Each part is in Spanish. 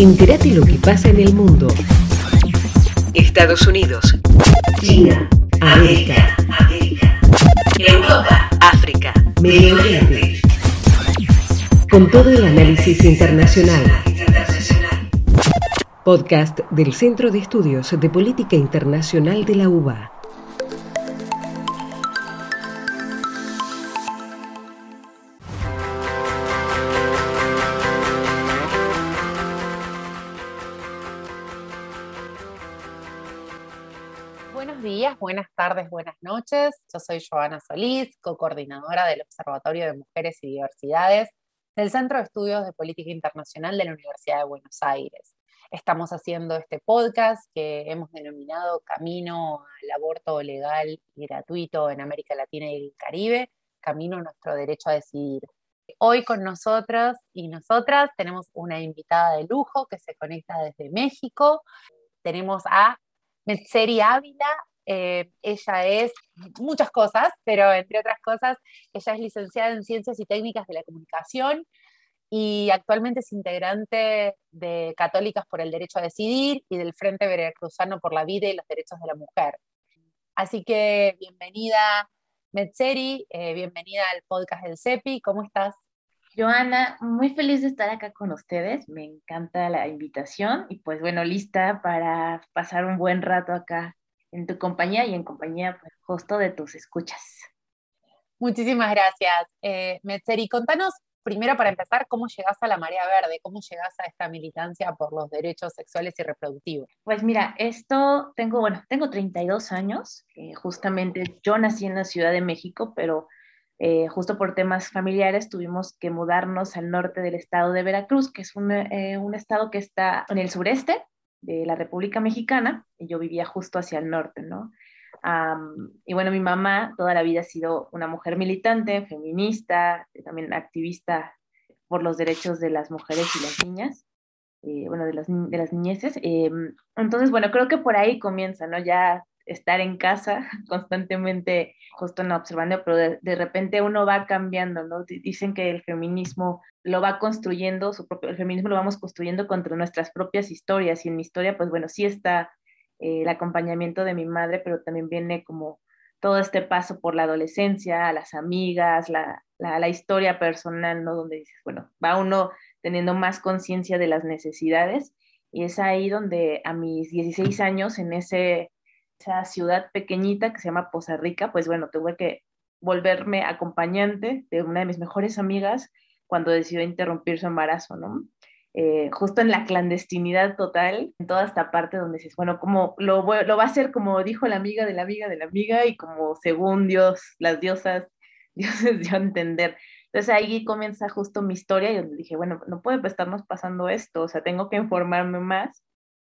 Entérate lo que pasa en el mundo. Estados Unidos. China. América. Europa. África. Medio Oriente. Con todo el análisis internacional. Podcast del Centro de Estudios de Política Internacional de la UBA. Tardes, buenas noches. Yo soy Joana Solís, co-coordinadora del Observatorio de Mujeres y Diversidades del Centro de Estudios de Política Internacional de la Universidad de Buenos Aires. Estamos haciendo este podcast que hemos denominado Camino al aborto legal y gratuito en América Latina y el Caribe, Camino a nuestro derecho a decidir. Hoy con nosotras y nosotras tenemos una invitada de lujo que se conecta desde México. Tenemos a Metzeri Ávila. Eh, ella es muchas cosas, pero entre otras cosas, ella es licenciada en Ciencias y Técnicas de la Comunicación y actualmente es integrante de Católicas por el Derecho a Decidir y del Frente Veracruzano por la Vida y los Derechos de la Mujer. Así que bienvenida, Metzeri, eh, bienvenida al podcast del CEPI, ¿cómo estás? Joana, muy feliz de estar acá con ustedes, me encanta la invitación y pues bueno, lista para pasar un buen rato acá en tu compañía y en compañía pues, justo de tus escuchas. Muchísimas gracias. Eh, Metzeri, contanos primero para empezar, ¿cómo llegas a la marea verde? ¿Cómo llegas a esta militancia por los derechos sexuales y reproductivos? Pues mira, esto tengo, bueno, tengo 32 años, eh, justamente yo nací en la Ciudad de México, pero eh, justo por temas familiares tuvimos que mudarnos al norte del estado de Veracruz, que es un, eh, un estado que está en el sureste de la República Mexicana, y yo vivía justo hacia el norte, ¿no? y bueno, mi mamá toda la vida ha sido una mujer militante, feminista, también activista por los derechos de las mujeres y las niñas, eh, bueno, de las, de las niñeces. Em, entonces, bueno, creo que por ahí comienza, ¿no? Ya estar en casa constantemente, justo no observando, pero de, de, repente uno va cambiando, ¿no? Dicen que el feminismo lo va construyendo, su propio, el feminismo lo vamos construyendo contra nuestras propias historias, y en mi historia, pues bueno, sí está eh, el acompañamiento de mi madre, pero también viene como todo este paso por la adolescencia, las amigas, la, la, la historia personal, ¿no? Donde dices, bueno, va uno teniendo más conciencia de las necesidades y es ahí donde a mis 16 años, en ese, esa ciudad pequeñita que se llama Poza Rica, pues bueno, tuve que volverme acompañante de una de mis mejores amigas cuando decidió interrumpir su embarazo, ¿no? Eh, justo en la clandestinidad total, en toda esta parte donde dices, bueno, como lo, lo va a hacer como dijo la amiga de la amiga de la amiga y como según Dios, las diosas, dioses dio a entender. Entonces ahí comienza justo mi historia y donde dije, bueno, no puede estarnos pasando esto, o sea, tengo que informarme más.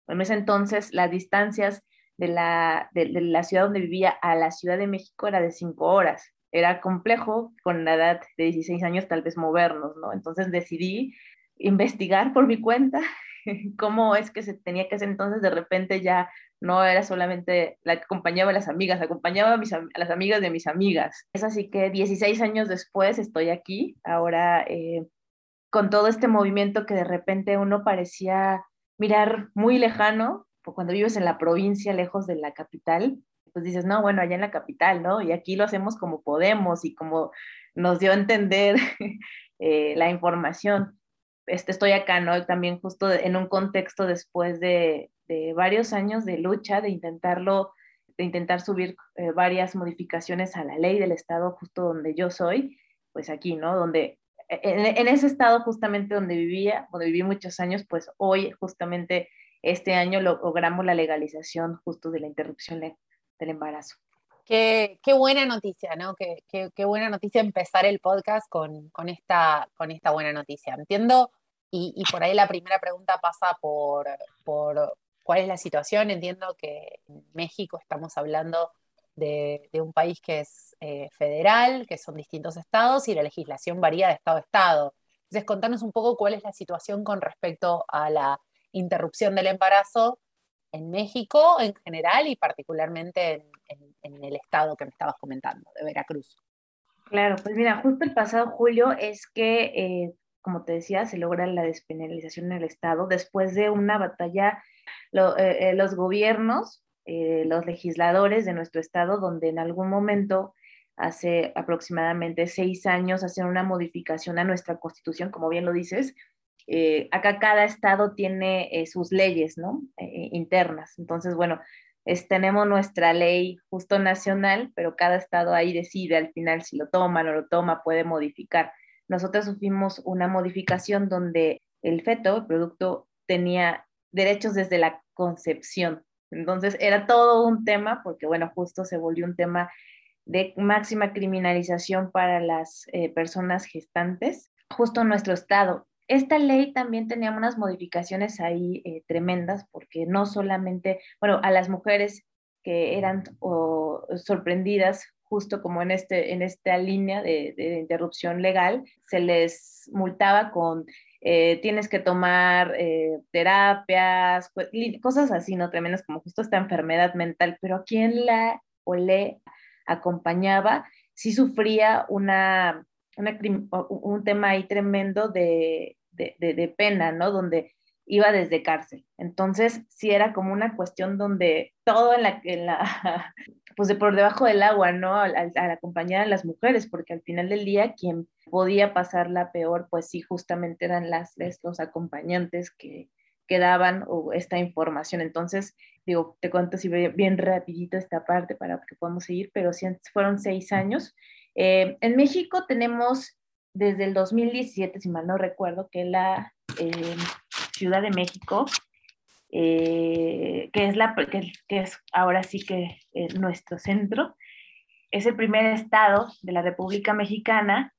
En ese entonces las distancias de la, de, la ciudad donde vivía a la Ciudad de México era de cinco horas. Era complejo con la edad de 16 años tal vez movernos, ¿no? Entonces decidí investigar por mi cuenta cómo es que se tenía que hacer entonces de repente ya no era solamente la que acompañaba a las amigas, acompañaba a, mis, a las amigas de mis amigas. Es así que 16 años después estoy aquí, ahora eh, con todo este movimiento que de repente uno parecía mirar muy lejano, cuando vives en la provincia, lejos de la capital, pues dices, no, bueno, allá en la capital, ¿no? Y aquí lo hacemos como podemos y como nos dio a entender eh, la información este, estoy acá, ¿no? También justo en un contexto después de, de varios años de lucha, de intentarlo, de intentar subir eh, varias modificaciones a la ley del estado justo donde yo soy, pues aquí, ¿no? Donde, e, en, en, ese estado justamente donde vivía, donde viví muchos años, pues hoy justamente este año logramos la legalización justo de la interrupción del embarazo. Qué, qué, buena noticia, ¿no? Qué, qué, qué, buena noticia empezar el podcast con, con, esta, con esta buena noticia. Entiendo, y, y, por ahí la primera pregunta pasa por, por cuál es la situación. Entiendo que en México estamos hablando de, de un país que es eh, federal, que son distintos estados y la legislación varía de estado a estado. Entonces, contanos un poco cuál es la situación con respecto a la interrupción del embarazo en México en general y particularmente en, el estado que me estabas comentando, de Veracruz. Claro, pues mira, justo el pasado julio es que eh, como te decía, se logra la despenalización en el Estado después de una batalla, eh, eh, los gobiernos, los legisladores de nuestro Estado, donde en algún momento, hace aproximadamente seis años, hacen una modificación a nuestra constitución, como bien lo dices. Acá cada Estado tiene sus leyes, ¿no? internas. Entonces, bueno, tenemos nuestra ley justo nacional, pero cada Estado ahí decide al final si lo toma no lo toma, puede modificar nosotros sufrimos una modificación donde el feto, el producto, tenía derechos desde la concepción. Entonces era todo un tema, porque bueno, justo se volvió un tema de máxima criminalización para las eh, personas gestantes, justo en nuestro estado. Esta ley también tenía unas modificaciones ahí eh, tremendas, porque no solamente, bueno, a las mujeres que eran sorprendidas justo como en, este, en esta línea de, interrupción legal, se les multaba con eh, tienes que tomar eh, terapias, cosas así, ¿no? Tremendas como justo esta enfermedad mental, pero quien la o le acompañaba, sí sufría una, un tema ahí tremendo de, de, de, pena, ¿no? Donde iba desde cárcel. Entonces, sí era como una cuestión donde todo en la, en la pues de por debajo del agua, ¿no? Al, acompañar a las mujeres, porque al final del día quien podía pasarla peor, pues sí, justamente eran las, los acompañantes que, que daban esta información. Entonces, digo, te cuento si bien rapidito esta parte para que podamos seguir, pero sí, fueron seis años. Eh, en México tenemos desde el 2017, si mal no recuerdo, que la eh, Ciudad de México, eh, que, es la, que, es ahora sí que es nuestro centro, es el primer estado de la República Mexicana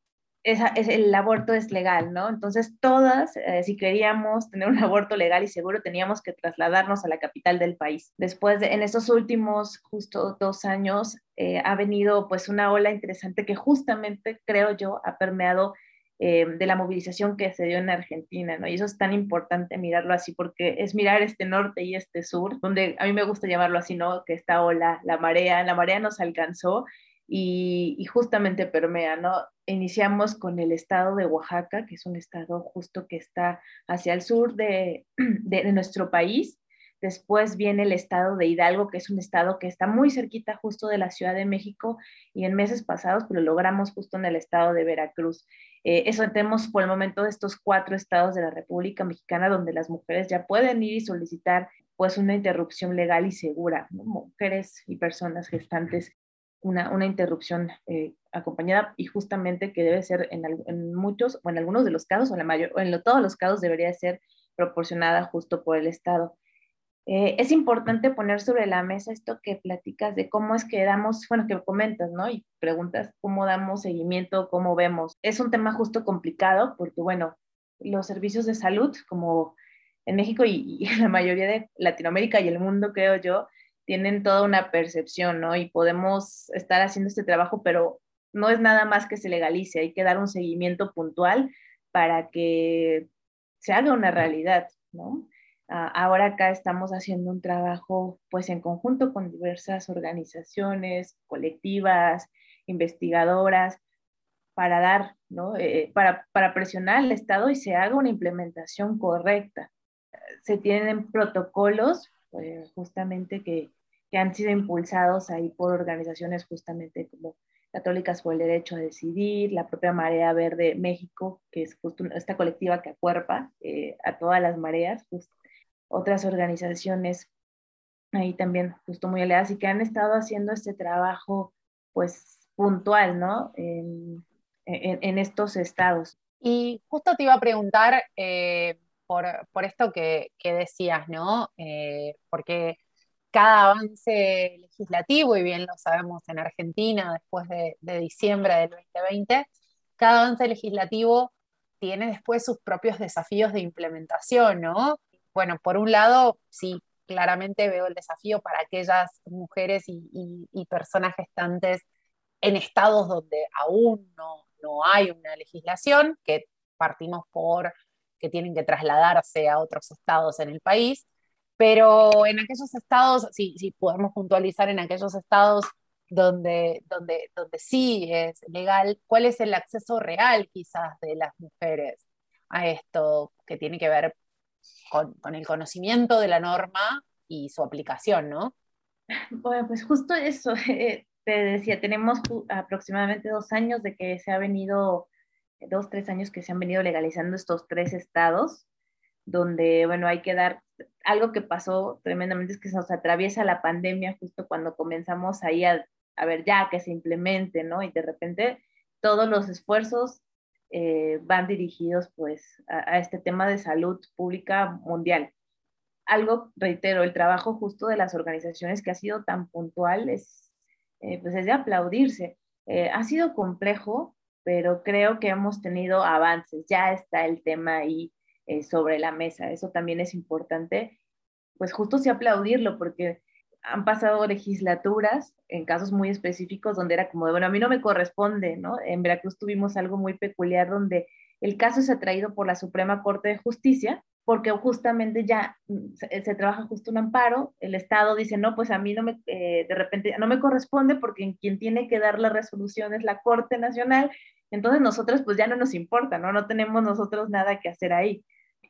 es, el aborto es legal, ¿no? Entonces todas, eh, si queríamos tener un aborto legal y seguro, teníamos que trasladarnos a la capital del país. Después, de, en estos últimos justo dos años, eh, ha venido pues una ola interesante que justamente, creo yo, ha permeado eh, de la movilización que se dio en Argentina, ¿no? Y eso es tan importante mirarlo así porque es mirar este norte y este sur, donde a mí me gusta llamarlo así, ¿no? Que esta ola, la marea, la marea nos alcanzó y, justamente permea, ¿no? Iniciamos con el estado de Oaxaca, que es un estado justo que está hacia el sur de, de, de nuestro país, Después viene el estado de Hidalgo, que es un estado que está muy cerquita justo de la Ciudad de México y en meses pasados pues, lo logramos justo en el estado de Veracruz. Eh, eso tenemos por el momento de estos cuatro estados de la República Mexicana donde las mujeres ya pueden ir y solicitar pues una interrupción legal y segura, mujeres y personas gestantes, una, una interrupción eh, acompañada y justamente que debe ser en, muchos o en algunos de los casos o en, la mayor, o en todos los casos debería ser proporcionada justo por el Estado. Eh, es importante poner sobre la mesa esto que platicas de cómo es que damos, bueno, que comentas, ¿no? Y preguntas cómo damos seguimiento, cómo vemos. Es un tema justo complicado porque, bueno, los servicios de salud, como en México y, la mayoría de Latinoamérica y el mundo, creo yo, tienen toda una percepción, ¿no? Y podemos estar haciendo este trabajo, pero no es nada más que se legalice, hay que dar un seguimiento puntual para que se haga una realidad, ¿no? Ah, ahora acá estamos haciendo un trabajo pues en conjunto con diversas organizaciones, colectivas, investigadoras, para dar, ¿no? Eh, para, para, presionar al Estado y se haga una implementación correcta. Se tienen protocolos pues, justamente que, que han sido impulsados ahí por organizaciones justamente como Católicas por el Derecho a Decidir, la propia Marea Verde México, que es justo esta colectiva que acuerpa eh, a todas las mareas, justo otras organizaciones ahí también justo muy aliadas y que han estado haciendo este trabajo pues puntual, ¿no? En, en, estos estados. Y justo te iba a preguntar eh, por, por, esto que, que decías, ¿no? Eh, porque cada avance legislativo, y bien lo sabemos en Argentina después de, de diciembre del 2020, cada avance legislativo tiene después sus propios desafíos de implementación, ¿no? bueno, por un lado, sí, claramente veo el desafío para aquellas mujeres y, personas gestantes en estados donde aún no, no, hay una legislación, que partimos por que tienen que trasladarse a otros estados en el país, pero en aquellos estados, sí, sí podemos puntualizar en aquellos estados donde, donde, donde sí es legal, ¿cuál es el acceso real quizás de las mujeres? a esto que tiene que ver con, el conocimiento de la norma y su aplicación, ¿no? Bueno, pues justo eso, eh, te decía, tenemos aproximadamente dos años de que se ha venido, dos, tres años que se han venido legalizando estos tres estados, donde, bueno, hay que dar, algo que pasó tremendamente es que nos atraviesa la pandemia justo cuando comenzamos ahí a, a ver ya que se implemente, ¿no? Y de repente todos los esfuerzos eh, van dirigidos pues a, este tema de salud pública mundial. Algo, reitero, el trabajo justo de las organizaciones que ha sido tan puntual es, eh, pues es de aplaudirse. Eh, ha sido complejo, pero creo que hemos tenido avances. Ya está el tema ahí sobre la mesa. Eso también es importante. Pues justo sí aplaudirlo, porque han pasado legislaturas en casos muy específicos donde era como de, bueno, a mí no me corresponde, ¿no? En Veracruz tuvimos algo muy peculiar donde el caso es atraído por la Suprema Corte de Justicia, porque justamente ya mm, se, trabaja justo un amparo, el Estado dice, no, pues a mí no me, eh, de repente no me corresponde porque quien tiene que dar la resolución es la Corte Nacional, entonces nosotros pues ya no nos importa, ¿no? No tenemos nosotros nada que hacer ahí.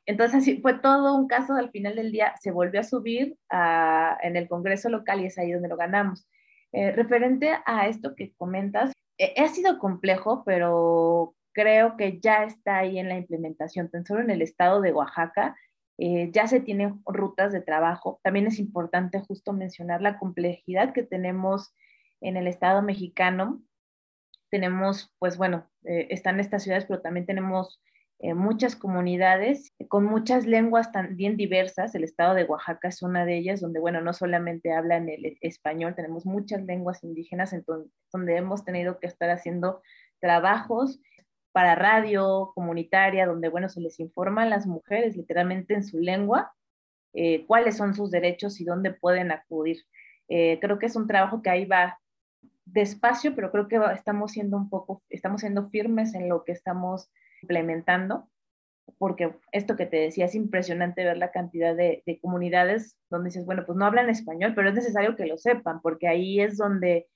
Entonces, así fue todo un caso, al final del día se volvió a subir en el Congreso local y es ahí donde lo ganamos. Eh, referente a esto que comentas, eh, ha sido complejo, pero creo que ya está ahí en la implementación, tan solo en el estado de Oaxaca. Eh, ya se tienen rutas de trabajo. También es importante justo mencionar la complejidad que tenemos en el estado mexicano. Tenemos, pues bueno, están estas ciudades, pero también tenemos eh, muchas comunidades con muchas lenguas también diversas. El estado de Oaxaca es una de ellas, donde, bueno, no solamente hablan el español, tenemos muchas lenguas indígenas, entonces, donde hemos tenido que estar haciendo trabajos para radio comunitaria, donde, bueno, se les informa a las mujeres literalmente en su lengua eh, cuáles son sus derechos y dónde pueden acudir. Eh, creo que es un trabajo que ahí va despacio, pero creo que estamos siendo un poco, estamos siendo firmes en lo que estamos implementando, porque esto que te decía es impresionante ver la cantidad de, comunidades donde dices, bueno, pues no hablan español, pero es necesario que lo sepan, porque ahí es donde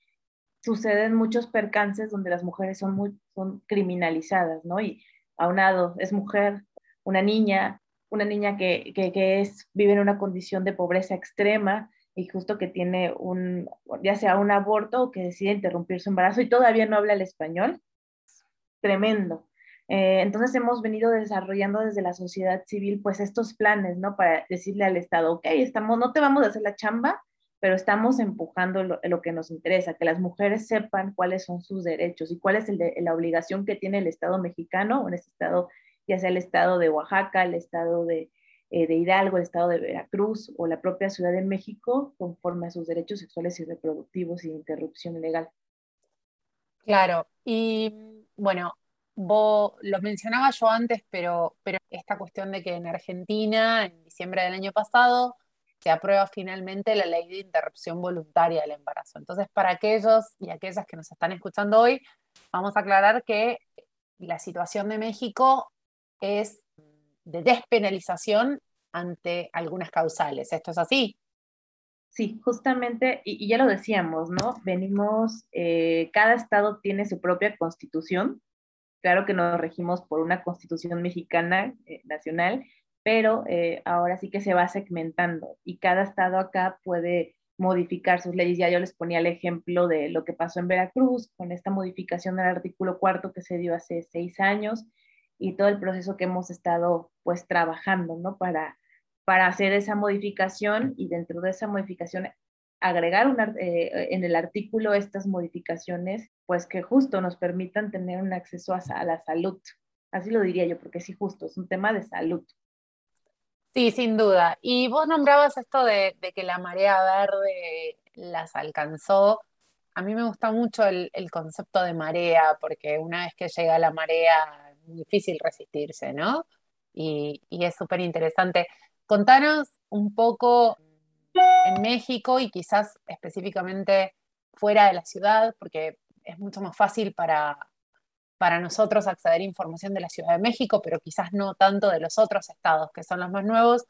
suceden muchos percances donde las mujeres son muy son criminalizadas, ¿no? Y aunado, es mujer, una niña, una niña que, que, es, vive en una condición de pobreza extrema y justo que tiene un, ya sea un aborto o que decide interrumpir su embarazo y todavía no habla el español, tremendo. Eh, entonces hemos venido desarrollando desde la sociedad civil pues estos planes, ¿no? Para decirle al Estado, ok, estamos, no te vamos a hacer la chamba, pero estamos empujando lo, que nos interesa, que las mujeres sepan cuáles son sus derechos y cuál es la obligación que tiene el Estado mexicano, o en este Estado, ya sea el Estado de Oaxaca, el Estado de, eh, de Hidalgo, el Estado de Veracruz o la propia Ciudad de México, conforme a sus derechos sexuales y reproductivos y interrupción legal. Claro, y bueno, Vos, lo mencionaba yo antes, pero, pero esta cuestión de que en Argentina, en diciembre del año pasado, se aprueba finalmente la ley de interrupción voluntaria del embarazo. Entonces, para aquellos y aquellas que nos están escuchando hoy, vamos a aclarar que la situación de México es de despenalización ante algunas causales. ¿Esto es así? Sí, justamente, y, ya lo decíamos, ¿no? Venimos, eh, cada estado tiene su propia constitución, Claro que nos regimos por una constitución mexicana eh, nacional, pero eh, ahora sí que se va segmentando y cada estado acá puede modificar sus leyes. Ya yo les ponía el ejemplo de lo que pasó en Veracruz con esta modificación del artículo cuarto que se dio hace seis años y todo el proceso que hemos estado pues trabajando, ¿no? Para, para hacer esa modificación y dentro de esa modificación agregar eh, en el artículo estas modificaciones, pues que justo nos permitan tener un acceso a, la salud. Así lo diría yo, porque sí, justo, es un tema de salud. Sí, sin duda. Y vos nombrabas esto de, que la marea verde las alcanzó. A mí me gusta mucho el, concepto de marea, porque una vez que llega la marea es difícil resistirse, ¿no? Y, y es súper interesante. Contanos un poco en México y quizás específicamente fuera de la ciudad, porque es mucho más fácil para, para nosotros acceder a información de la Ciudad de México, pero quizás no tanto de los otros estados, que son los más nuevos,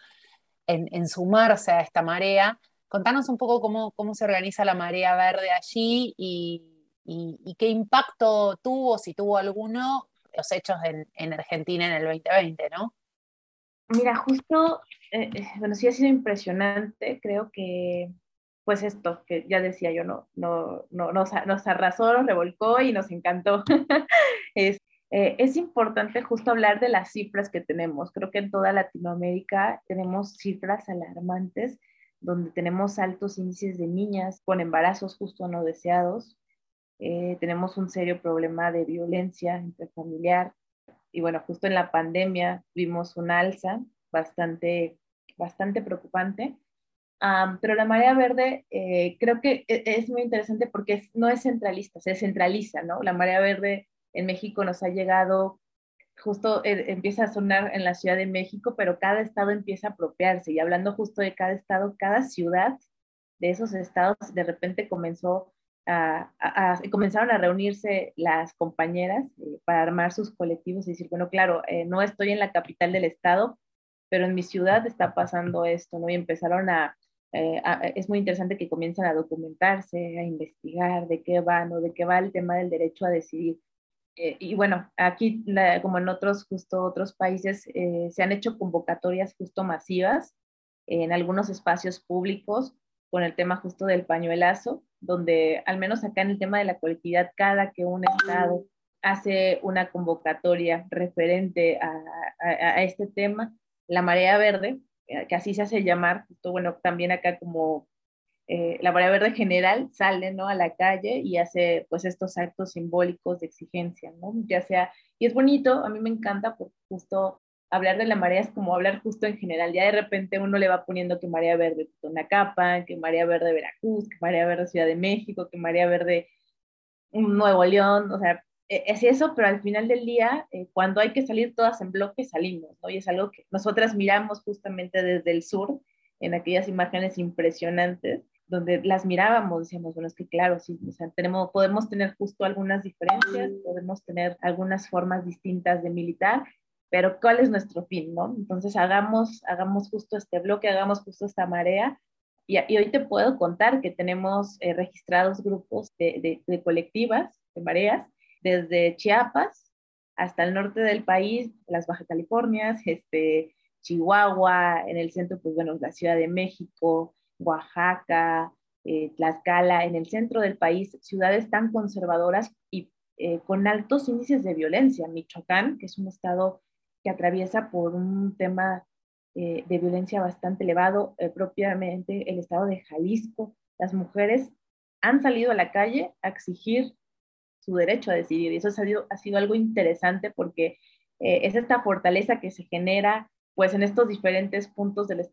en, sumarse a esta marea. Contanos un poco cómo, cómo se organiza la marea verde allí y, qué impacto tuvo, si tuvo alguno, los hechos en, Argentina en el 2020, ¿no? Mira, justo, eh, eh, bueno, sí ha sido impresionante, creo que pues esto que ya decía yo, no, no, no nos, nos arrasó, nos revolcó y nos encantó. es, eh, es importante justo hablar de las cifras que tenemos. Creo que en toda Latinoamérica tenemos cifras alarmantes donde tenemos altos índices de niñas con embarazos justo no deseados. Eh, tenemos un serio problema de violencia intrafamiliar. Y bueno, justo en la pandemia vimos un alza bastante, bastante preocupante pero la marea verde eh, creo que e, es muy interesante porque no es centralista, se centraliza, ¿no? La marea verde en México nos ha llegado, justo eh, empieza a sonar en la Ciudad de México, pero cada estado empieza a apropiarse. Y hablando justo de cada estado, cada ciudad de esos estados de repente comenzó a, comenzaron a reunirse las compañeras eh, para armar sus colectivos y decir, bueno, claro, no estoy en la capital del estado, pero en mi ciudad está pasando esto, ¿no? Y empezaron a, eh, es muy interesante que comiencen a documentarse, a investigar de qué van o de qué va el tema del derecho a decidir. Eh, y bueno, aquí, como en otros, justo otros países, eh, se han hecho convocatorias justo masivas en algunos espacios públicos con el tema justo del pañuelazo, donde al menos acá en el tema de la colectividad, cada que un Estado hace una convocatoria referente a, a este tema, la marea verde eh, que así se hace llamar, justo bueno, también acá como eh, la Marea Verde General sale, ¿no? A la calle y hace, pues, estos actos simbólicos de exigencia, ¿no? Ya sea, y es bonito, a mí me encanta, porque justo hablar de la marea es como hablar justo en general, ya de repente uno le va poniendo que Marea Verde Tonacapa, que Marea Verde Veracruz, que Marea Verde Ciudad de México, que Marea Verde Nuevo León, o sea, e, es eso, pero al final del día, eh, cuando hay que salir todas en bloque, salimos, ¿no? Y es algo que nosotras miramos justamente desde el sur, en aquellas imágenes impresionantes, donde las mirábamos, decíamos, bueno, es que claro, sí, o sea, tenemos, podemos tener justo algunas diferencias, podemos tener algunas formas distintas de militar, pero ¿cuál es nuestro fin, no? Entonces, hagamos, hagamos justo este bloque, hagamos justo esta marea, y, hoy te puedo contar que tenemos eh, registrados grupos de, de, de colectivas, de mareas, desde Chiapas hasta el norte del país, las Baja Californias, este, Chihuahua, en el centro, pues bueno, la Ciudad de México, Oaxaca, eh, Tlaxcala, en el centro del país, ciudades tan conservadoras y eh, con altos índices de violencia. Michoacán, que es un estado que atraviesa por un tema eh, de violencia bastante elevado, propiamente el estado de Jalisco, las mujeres han salido a la calle a exigir su derecho a decidir. Y eso ha sido, ha sido algo interesante porque eh, es esta fortaleza que se genera pues en estos diferentes puntos del,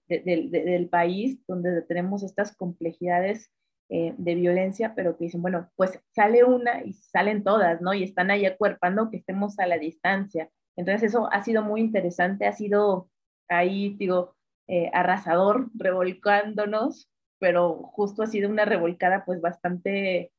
del país donde tenemos estas complejidades eh, de violencia, pero que dicen, bueno, pues sale una y salen todas, ¿no? Y están ahí acuerpando que estemos a la distancia. Entonces eso ha sido muy interesante, ha sido ahí, digo, eh, arrasador, revolcándonos, pero justo ha sido una revolcada pues bastante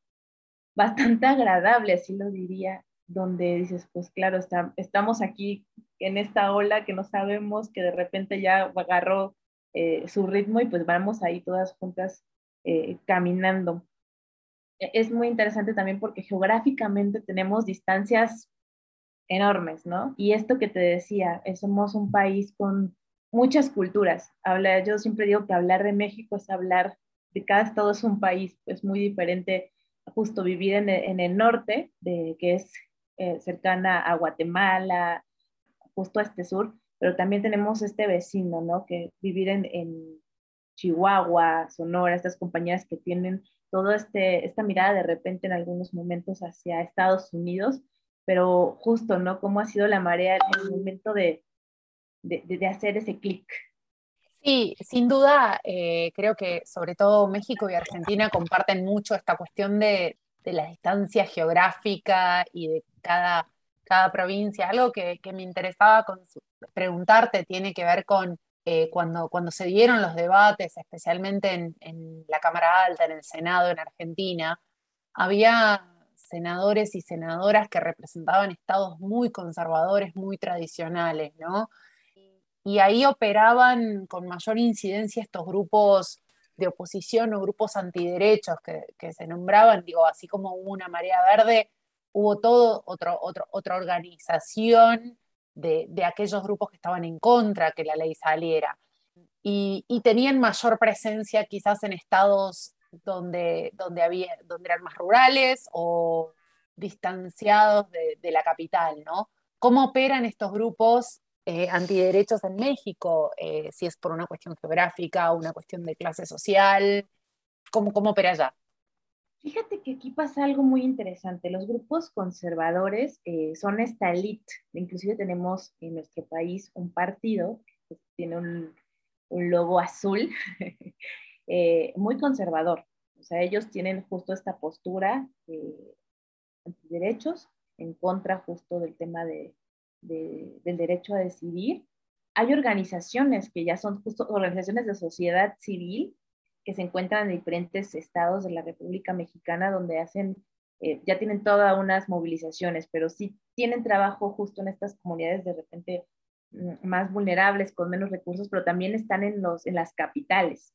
bastante agradable, así lo diría, donde dices, pues claro, estamos aquí en esta ola que no sabemos, que de repente ya agarró eh, su ritmo y pues vamos ahí todas juntas eh, caminando. E, es muy interesante también porque geográficamente tenemos distancias enormes, ¿no? Y esto que te decía, somos un país con muchas culturas. Habla, yo siempre digo que hablar de México es hablar de cada estado es un país, pues muy diferente justo vivir en el, norte, de, que es eh, cercana a Guatemala, justo a este sur, pero también tenemos este vecino, ¿no? Que vivir en, Chihuahua, Sonora, estas compañías que tienen toda este, esta mirada de repente en algunos momentos hacia Estados Unidos, pero justo, ¿no? Cómo ha sido la marea el momento de, de hacer ese clic, Sí, sin duda, eh, creo que sobre todo México y Argentina comparten mucho esta cuestión de, la distancia geográfica y de cada, cada provincia. Algo que, me interesaba preguntarte tiene que ver con eh, cuando, cuando se dieron los debates, especialmente en, en la Cámara Alta, en el Senado en Argentina, había senadores y senadoras que representaban estados muy conservadores, muy tradicionales, ¿no? y ahí operaban con mayor incidencia estos grupos de oposición o grupos antiderechos que, se nombraban, digo, así como hubo una marea verde, hubo todo otro, otra organización de, aquellos grupos que estaban en contra que la ley saliera. Y, tenían mayor presencia quizás en estados donde, donde, había, donde eran más rurales o distanciados de, la capital, ¿no? ¿Cómo operan estos grupos eh, antiderechos en México? Eh, si es por una cuestión geográfica o una cuestión de clase social, ¿cómo, cómo opera allá? Fíjate que aquí pasa algo muy interesante. Los grupos conservadores eh, son esta elite. Inclusive tenemos en nuestro país un partido que tiene un, un logo azul, eh, muy conservador. O sea, ellos tienen justo esta postura eh, antiderechos en contra justo del tema de, del derecho a decidir. Hay organizaciones que ya son justo organizaciones de sociedad civil que se encuentran en diferentes estados de la República Mexicana donde hacen, eh, ya tienen todas unas movilizaciones, pero sí tienen trabajo justo en estas comunidades de repente mm, más vulnerables, con menos recursos, pero también están en, los, en las capitales.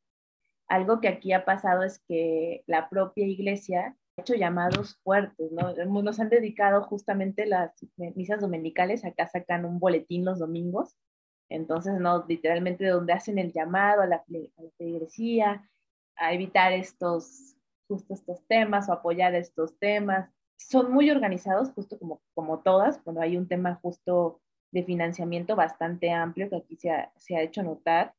Algo que aquí ha pasado es que la propia iglesia ha hecho llamados fuertes, ¿no? Nos han dedicado justamente las misas dominicales, acá sacan un boletín los domingos, entonces, ¿no? Literalmente donde hacen el llamado a la, a la a evitar estos, justo estos temas o apoyar estos temas. Son muy organizados, justo como, como todas, cuando hay un tema justo de financiamiento bastante amplio que aquí se ha, se ha hecho notar.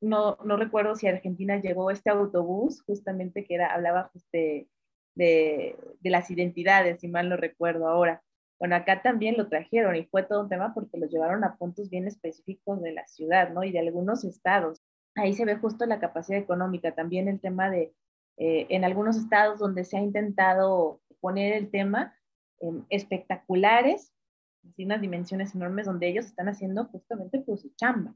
No, no, recuerdo si Argentina llegó este autobús, justamente que era, hablaba de, de, de, las identidades, si mal no recuerdo ahora. Bueno, acá también lo trajeron y fue todo un tema porque lo llevaron a puntos bien específicos de la ciudad, ¿no? Y de algunos estados ahí se ve justo la capacidad económica, también el tema de, eh, en algunos estados donde se ha intentado poner el tema espectaculares, así unas dimensiones enormes donde ellos están haciendo justamente pues su chamba.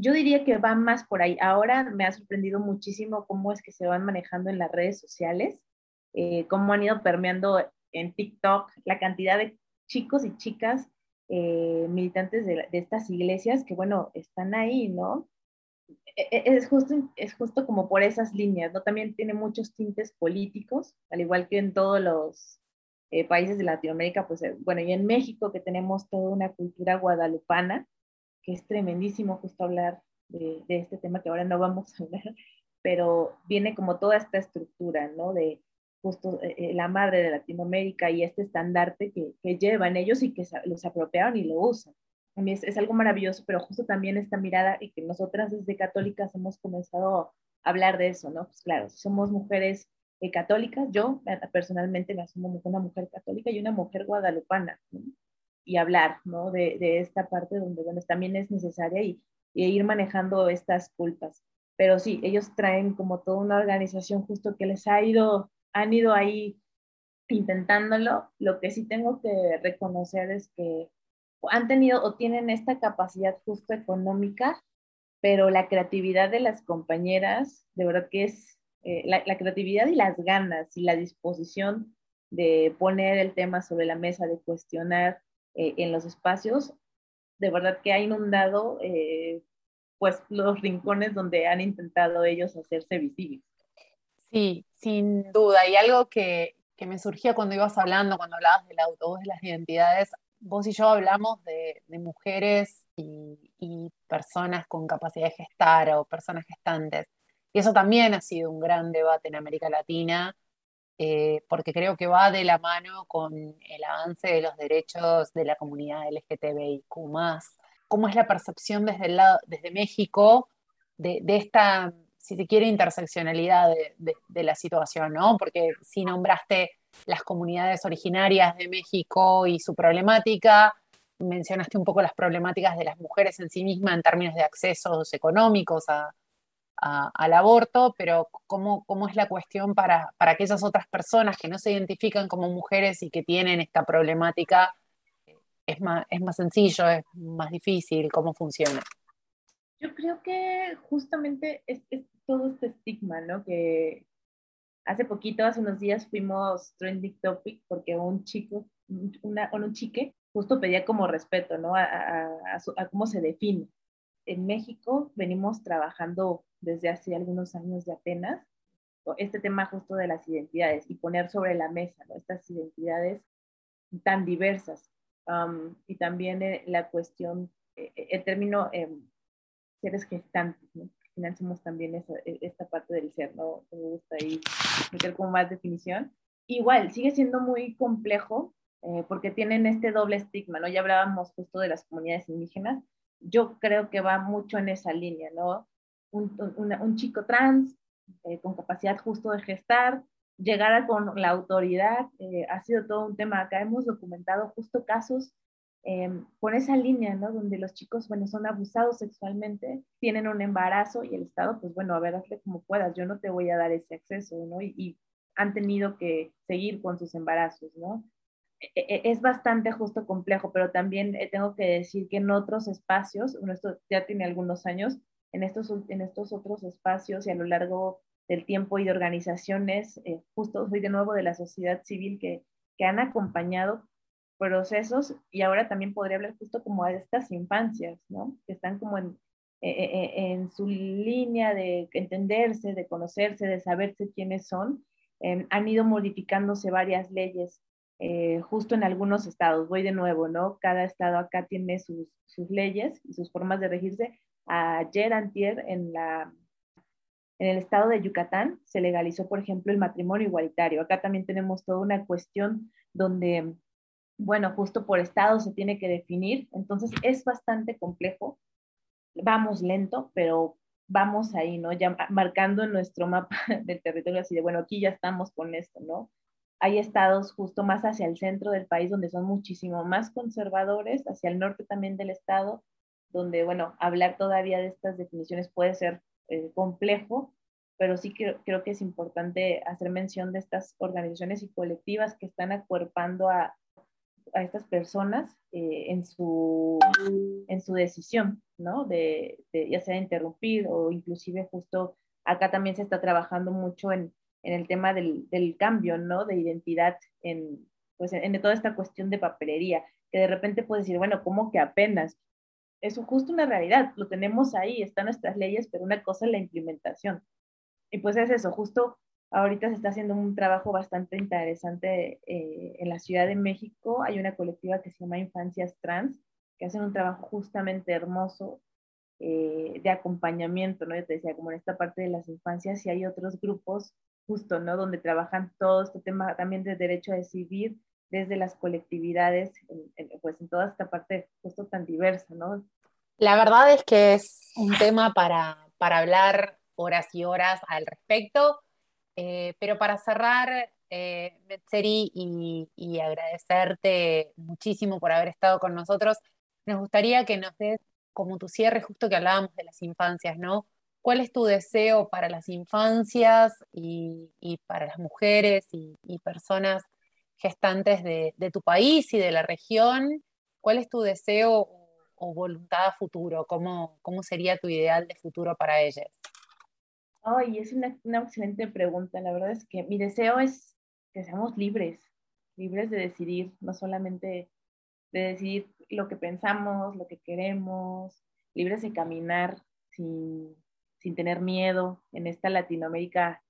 Yo diría que va más por ahí. Ahora me ha sorprendido muchísimo cómo es que se van manejando en las redes sociales, eh, cómo han ido permeando en TikTok la cantidad de chicos y chicas eh, militantes de, de, estas iglesias que, bueno, están ahí, ¿no? E, e, es justo, es justo como por esas líneas, ¿no? También tiene muchos tintes políticos, al igual que en todos los eh, países de Latinoamérica, pues eh, bueno, y en México que tenemos toda una cultura guadalupana, que es tremendísimo justo hablar de, de este tema que ahora no vamos a hablar, pero viene como toda esta estructura, ¿no? De justo eh, la madre de Latinoamérica y este estandarte que, que llevan ellos y que los apropiaron y lo usan es, algo maravilloso, pero justo también esta mirada y que nosotras desde católicas hemos comenzado a hablar de eso, ¿no? Pues claro, somos mujeres eh, católicas, yo eh, personalmente me asumo una mujer católica y una mujer guadalupana, y hablar, ¿no? De, de, esta parte donde, bueno, también es necesaria y, y, ir manejando estas culpas. Pero sí, ellos traen como toda una organización justo que les ha ido, han ido ahí intentándolo. Lo que sí tengo que reconocer es que han tenido o tienen esta capacidad justo económica, pero la creatividad de las compañeras, de verdad que es eh, la, creatividad y las ganas y la disposición de poner el tema sobre la mesa, de cuestionar eh, en los espacios, de verdad que ha inundado eh, pues los rincones donde han intentado ellos hacerse visibles. Sí, sin duda. Y algo que, que me surgía cuando ibas hablando, cuando hablabas del autobús de las identidades, vos y yo hablamos de, mujeres y, personas con capacidad de gestar o personas gestantes. Y eso también ha sido un gran debate en América Latina, eh, porque creo que va de la mano con el avance de los derechos de la comunidad LGTBIQ. ¿Cómo es la percepción desde, el lado, desde México de, esta, si se quiere, interseccionalidad de, de la situación? ¿no? Porque si nombraste las comunidades originarias de México y su problemática. Mencionaste un poco las problemáticas de las mujeres en sí mismas en términos de accesos económicos al aborto, pero ¿cómo, ¿cómo, es la cuestión para, para aquellas otras personas que no se identifican como mujeres y que tienen esta problemática? ¿Es más, es más sencillo, es más difícil? ¿Cómo funciona? Yo creo que justamente es, es todo este estigma, ¿no? Que, Hace poquito, hace unos días, fuimos trending topic porque un chico, una, un chique, justo pedía como respeto, ¿no? A, a, cómo se define. En México venimos trabajando desde hace algunos años de apenas este tema justo de las identidades y poner sobre la mesa, ¿no? Estas identidades tan diversas. y también la cuestión, el término em, seres gestantes, ¿no? financiamos también esa, e, esta parte del ser, ¿no? Me gusta ahí meter como más definición. Igual, sigue siendo muy complejo eh, porque tienen este doble estigma, ¿no? Ya hablábamos justo de las comunidades indígenas. Yo creo que va mucho en esa línea, ¿no? Un, un, chico trans eh, con capacidad justo de gestar, llegar con la autoridad, eh, ha sido todo un tema. Acá hemos documentado justo casos Em, por esa línea, ¿no? Donde los chicos, bueno, son abusados sexualmente, tienen un embarazo y el Estado, pues bueno, a ver, hazle como puedas, yo no te voy a dar ese acceso, ¿no? Y, han tenido que seguir con sus embarazos, ¿no? E, e, es bastante justo complejo, pero también eh, tengo que decir que en otros espacios, esto ya tiene algunos años, en estos, en estos otros espacios y a lo largo del tiempo y de organizaciones, eh, justo soy de nuevo de la sociedad civil que, que han acompañado procesos y ahora también podría hablar justo como de estas infancias, ¿no? Que están como en, e, en su línea de entenderse, de conocerse, de saberse quiénes son. Em, han ido modificándose varias leyes eh, justo en algunos estados. Voy de nuevo, ¿no? Cada estado acá tiene sus, leyes y sus formas de regirse. Ayer, antier, en la en el estado de Yucatán se legalizó, por ejemplo, el matrimonio igualitario. Acá también tenemos toda una cuestión donde bueno, justo por estado se tiene que definir, entonces es bastante complejo. Vamos lento, pero vamos ahí, ¿no? Ya marcando nuestro mapa del territorio así de, bueno, aquí ya estamos con esto, ¿no? Hay estados justo más hacia el centro del país donde son muchísimo más conservadores, hacia el norte también del estado, donde, bueno, hablar todavía de estas definiciones puede ser eh, complejo, pero sí creo, creo que es importante hacer mención de estas organizaciones y colectivas que están acuerpando a, a estas personas eh, en, su, en su decisión, ¿no? De, ya sea interrumpir o inclusive justo acá también se está trabajando mucho en, en el tema del, del, cambio, ¿no? De identidad en, pues en, toda esta cuestión de papelería, que de repente puedes decir, bueno, ¿cómo que apenas? Eso justo una realidad, lo tenemos ahí, están nuestras leyes, pero una cosa es la implementación. Y pues es eso, justo Ahorita se está haciendo un trabajo bastante interesante eh, en la Ciudad de México. Hay una colectiva que se llama Infancias Trans, que hacen un trabajo justamente hermoso eh, de acompañamiento, ¿no? Yo te decía, como en esta parte de las infancias, y hay otros grupos justo, ¿no? Donde trabajan todo este tema también de derecho a decidir desde las colectividades, pues en toda esta parte justo tan diversa, ¿no? La verdad es que es un tema para, para hablar horas y horas al respecto. Eh, pero para cerrar, eh, y, agradecerte muchísimo por haber estado con nosotros, nos gustaría que nos des como tu cierre, justo que hablábamos de las infancias, ¿no? ¿Cuál es tu deseo para las infancias y, para las mujeres y, personas gestantes de, tu país y de la región? ¿Cuál es tu deseo o, voluntad a futuro? ¿Cómo, ¿Cómo sería tu ideal de futuro para ellas? Ay, es una, excelente pregunta. La verdad es que mi deseo es que seamos libres, libres de decidir, no solamente de decidir lo que pensamos, lo que queremos, libres de caminar sin, tener miedo en esta Latinoamérica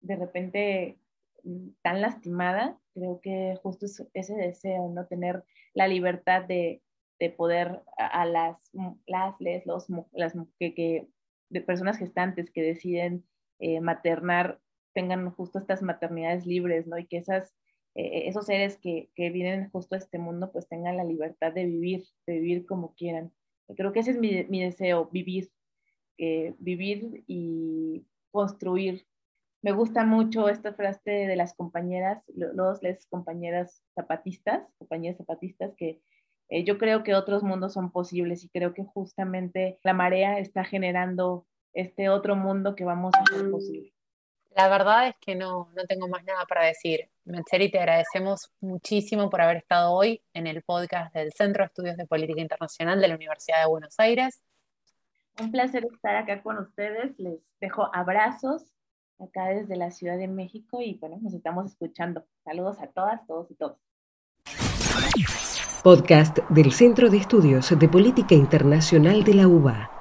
de repente mm, tan lastimada. Creo que justo ese deseo, ¿no? Tener la libertad de, poder a, las, las, les, los, las, que, que de personas gestantes que deciden eh, maternar tengan justo estas maternidades libres, ¿no? Y que esas, eh, esos seres que, que, vienen justo a este mundo pues tengan la libertad de vivir, de vivir como quieran. Creo que ese es mi, mi deseo, vivir, eh, vivir y construir. Me gusta mucho esta frase de las compañeras, los, les compañeras zapatistas, compañeras zapatistas que eh, yo creo que otros mundos son posibles y creo que justamente la marea está generando este otro mundo que vamos a hacer posible. La verdad es que no, no tengo más nada para decir. Metzeri, te agradecemos muchísimo por haber estado hoy en el podcast del Centro de Estudios de Política Internacional de la Universidad de Buenos Aires. Un placer estar acá con ustedes. Les dejo abrazos acá desde la Ciudad de México y bueno, nos estamos escuchando. Saludos a todas, todos y todos podcast del Centro de Estudios de Política Internacional de la UBA.